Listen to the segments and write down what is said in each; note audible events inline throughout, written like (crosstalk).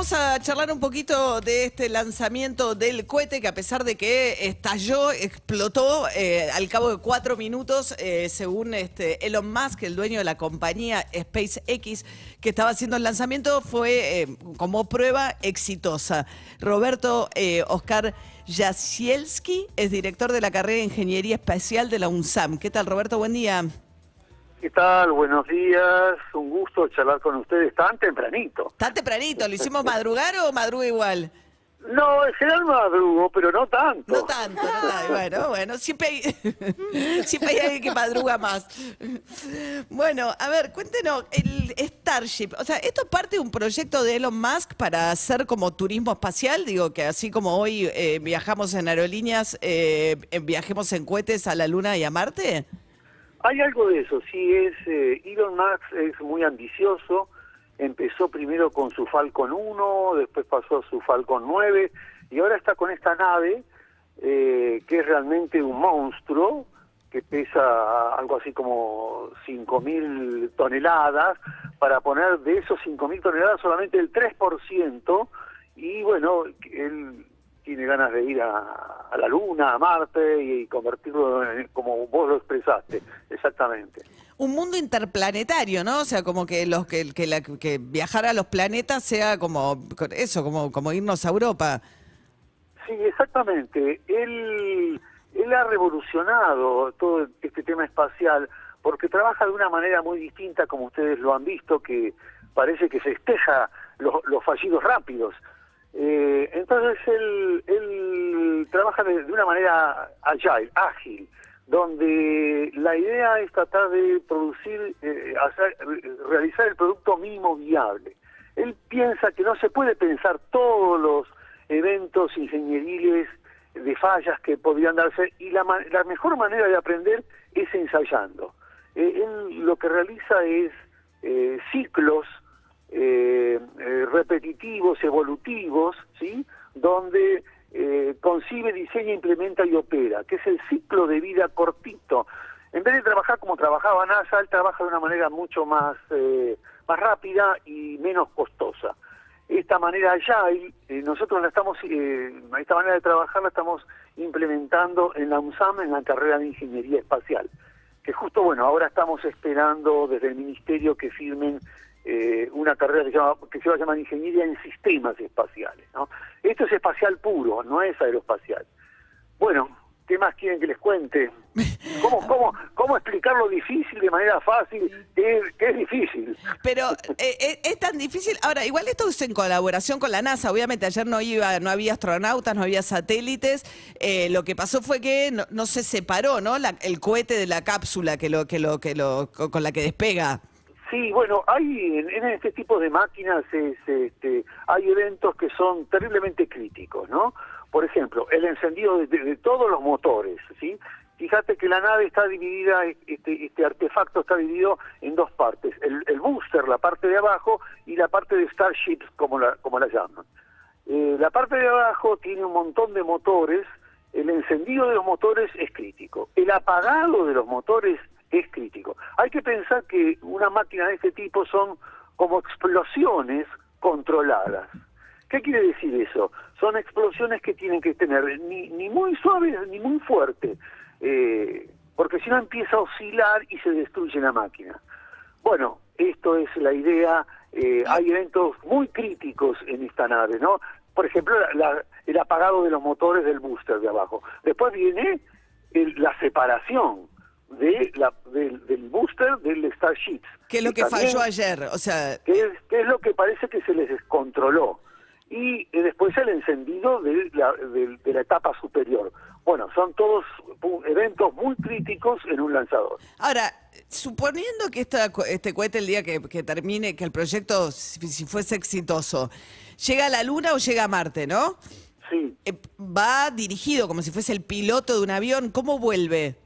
Vamos a charlar un poquito de este lanzamiento del cohete que a pesar de que estalló, explotó eh, al cabo de cuatro minutos, eh, según este Elon Musk, el dueño de la compañía SpaceX, que estaba haciendo el lanzamiento, fue eh, como prueba exitosa. Roberto Oscar Jasielski es director de la carrera de Ingeniería Espacial de la UNSAM. ¿Qué tal, Roberto? Buen día. ¿Qué tal? Buenos días. Un gusto charlar con ustedes tan tempranito. Tan tempranito. ¿Lo hicimos madrugar o madruga igual? No, en general madrugo, pero no tanto. No tanto, no tanto. Bueno, bueno, siempre hay, (laughs) siempre hay alguien que madruga más. Bueno, a ver, cuéntenos, el Starship, o sea, ¿esto es parte de un proyecto de Elon Musk para hacer como turismo espacial? Digo, que así como hoy eh, viajamos en aerolíneas, eh, viajemos en cohetes a la Luna y a Marte. Hay algo de eso, sí, es eh, Elon Musk es muy ambicioso, empezó primero con su Falcon 1, después pasó a su Falcon 9 y ahora está con esta nave eh, que es realmente un monstruo, que pesa algo así como 5.000 toneladas, para poner de esos 5.000 toneladas solamente el 3%, y bueno, él tiene ganas de ir a, la Luna, a Marte y, convertirlo en, como vos lo expresaste, exactamente. Un mundo interplanetario, ¿no? O sea, como que los que, que, la, que viajar a los planetas sea como eso, como, como irnos a Europa. Sí, exactamente. Él, él ha revolucionado todo este tema espacial porque trabaja de una manera muy distinta, como ustedes lo han visto, que parece que festeja los, los fallidos rápidos. Eh, entonces él, trabaja de, una manera agile, ágil, donde la idea es tratar de producir, eh, hacer, realizar el producto mínimo viable. Él piensa que no se puede pensar todos los eventos ingenieriles de fallas que podrían darse y la, la mejor manera de aprender es ensayando. Eh, él lo que realiza es ciclos eh, eh, repetitivos, evolutivos, ¿sí? donde eh, concibe, diseña, implementa y opera, que es el ciclo de vida cortito. En vez de trabajar como trabajaba NASA, él trabaja de una manera mucho más, eh, más rápida y menos costosa. Esta manera ya, nosotros la estamos, esta manera de trabajar la estamos implementando en la UNSAM, en la carrera de Ingeniería Espacial, que justo, bueno, ahora estamos esperando desde el Ministerio que firmen eh, una carrera que se, llama, que se va a llamar Ingeniería en Sistemas Espaciales. ¿no? Esto es espacial puro, no es aeroespacial. Bueno, ¿qué más quieren que les cuente? (laughs) ¿Cómo, cómo, cómo explicar lo difícil de manera fácil? Que, es difícil. Pero eh, eh, es tan difícil. Ahora, igual esto es en colaboración con la NASA. Obviamente ayer no iba, no había astronautas, no había satélites. lo que pasó fue que no, se separó, ¿no? el cohete de la cápsula que lo, que lo, que lo, con la que despega. Sí, bueno, hay en, este tipo de máquinas este, hay eventos que son terriblemente críticos, ¿no? Por ejemplo, el encendido de, todos los motores, ¿sí? Fíjate que la nave está dividida, este, este artefacto está dividido en dos partes, el, booster, la parte de abajo, y la parte de Starships, como la, como la llaman. Eh, la parte de abajo tiene un montón de motores, el encendido de los motores es crítico, el apagado de los motores es crítico. Hay que pensar que una máquina de este tipo son como explosiones controladas. ¿Qué quiere decir eso? Son explosiones que tienen que tener ni, ni muy suaves ni muy fuertes, eh, porque si no empieza a oscilar y se destruye la máquina. Bueno, esto es la idea. Eh, hay eventos muy críticos en esta nave, ¿no? Por ejemplo, el apagado de los motores del booster de abajo. Después viene la separación de la, del, booster del Starship. ¿Qué es lo que falló ayer? O sea... ¿qué es, es lo que parece que se les descontroló? Y eh, después el encendido de la, de, la etapa superior. Bueno, son todos eventos muy críticos en un lanzador. Ahora, suponiendo que esta, este cohete el día que, termine, que el proyecto, si, fuese exitoso, llega a la Luna o llega a Marte, ¿no? Sí. Eh, va dirigido como si fuese el piloto de un avión. ¿Cómo vuelve?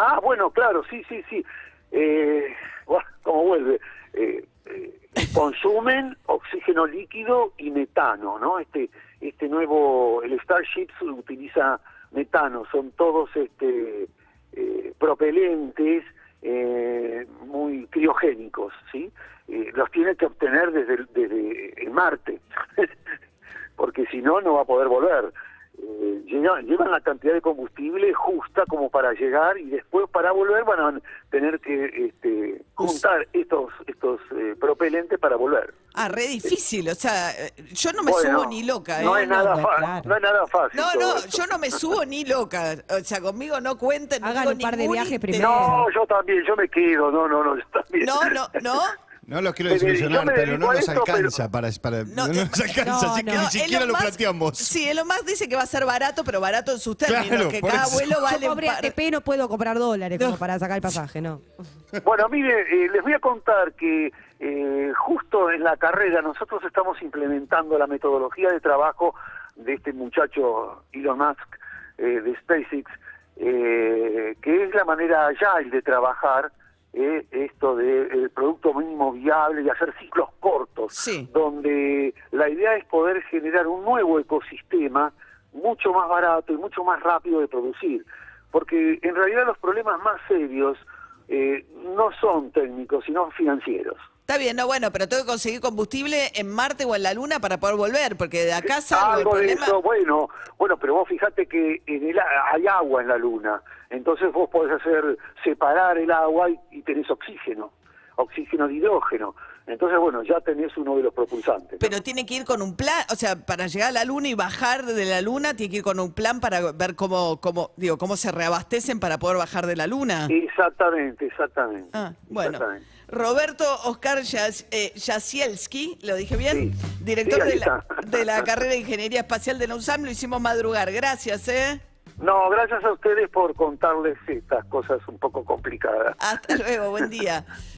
Ah, bueno, claro, sí, sí, sí. Eh, ¿Cómo vuelve? Eh, eh, consumen oxígeno líquido y metano, ¿no? Este, este nuevo, el Starship utiliza metano, son todos este, eh, propelentes muy criogénicos, ¿sí? Los tiene que obtener desde, desde el Marte, (laughs) porque si no, no va a poder volver. Eh, llevan, llevan la cantidad de combustible justa como para llegar y después para volver van a tener que este, juntar estos estos eh, propelentes para volver. Ah, re difícil. O sea, eh, yo no me Bueno, subo ni loca. No ¿eh? es nada, no, fa- claro. no es nada fácil. No, no, esto. yo no me subo ni loca. O sea, conmigo no cuenten. Hagan un par de viajes primero. No, yo también, yo me quedo, no, no, no, yo también. No, no, no. (laughs) No los quiero desilusionar, pero no nos esto, pero- alcanza para, para- No, no, nos alcanza, no, así que ni siquiera Elon lo Musk- planteamos. Sí, Elon Musk dice que va a ser barato, pero barato en sus términos. Claro, que cada eso. vuelo vale Yo par- ATP no puedo comprar dólares como para sacar el pasaje, no. Bueno, mire, eh, les voy a contar que eh, justo en la carrera nosotros estamos implementando la metodología de trabajo de este muchacho Elon Musk eh, de SpaceX, eh, que es la manera agile de trabajar eh, esto de producto mínimo viable y hacer ciclos cortos, Sí. donde la idea es poder generar un nuevo ecosistema mucho más barato y mucho más rápido de producir, porque en realidad los problemas más serios eh, no son técnicos, sino financieros. Está bien, no, bueno, pero tengo que conseguir combustible en Marte o en la Luna para poder volver, porque de acá salgo el Algo de problema. eso, bueno, bueno, pero vos fijate que en el, hay agua en la luna, entonces vos podés hacer separar el agua y, y tenés oxígeno, oxígeno de hidrógeno. Entonces, bueno, ya tenés uno de los propulsantes. ¿no? Pero tiene que ir con un plan, o sea, para llegar a la Luna y bajar de la Luna, tiene que ir con un plan para ver cómo, cómo, digo, cómo se reabastecen para poder bajar de la Luna. Exactamente, exactamente. Ah, bueno. exactamente. Roberto Oscar Yas- eh, Jasielski, ¿lo dije bien? Sí. Director Sí, de, la, de la (laughs) carrera de Ingeniería Espacial de la UNSAM, lo hicimos madrugar. Gracias, ¿eh? No, gracias a ustedes por contarles estas cosas un poco complicadas. Hasta luego, buen día. (laughs)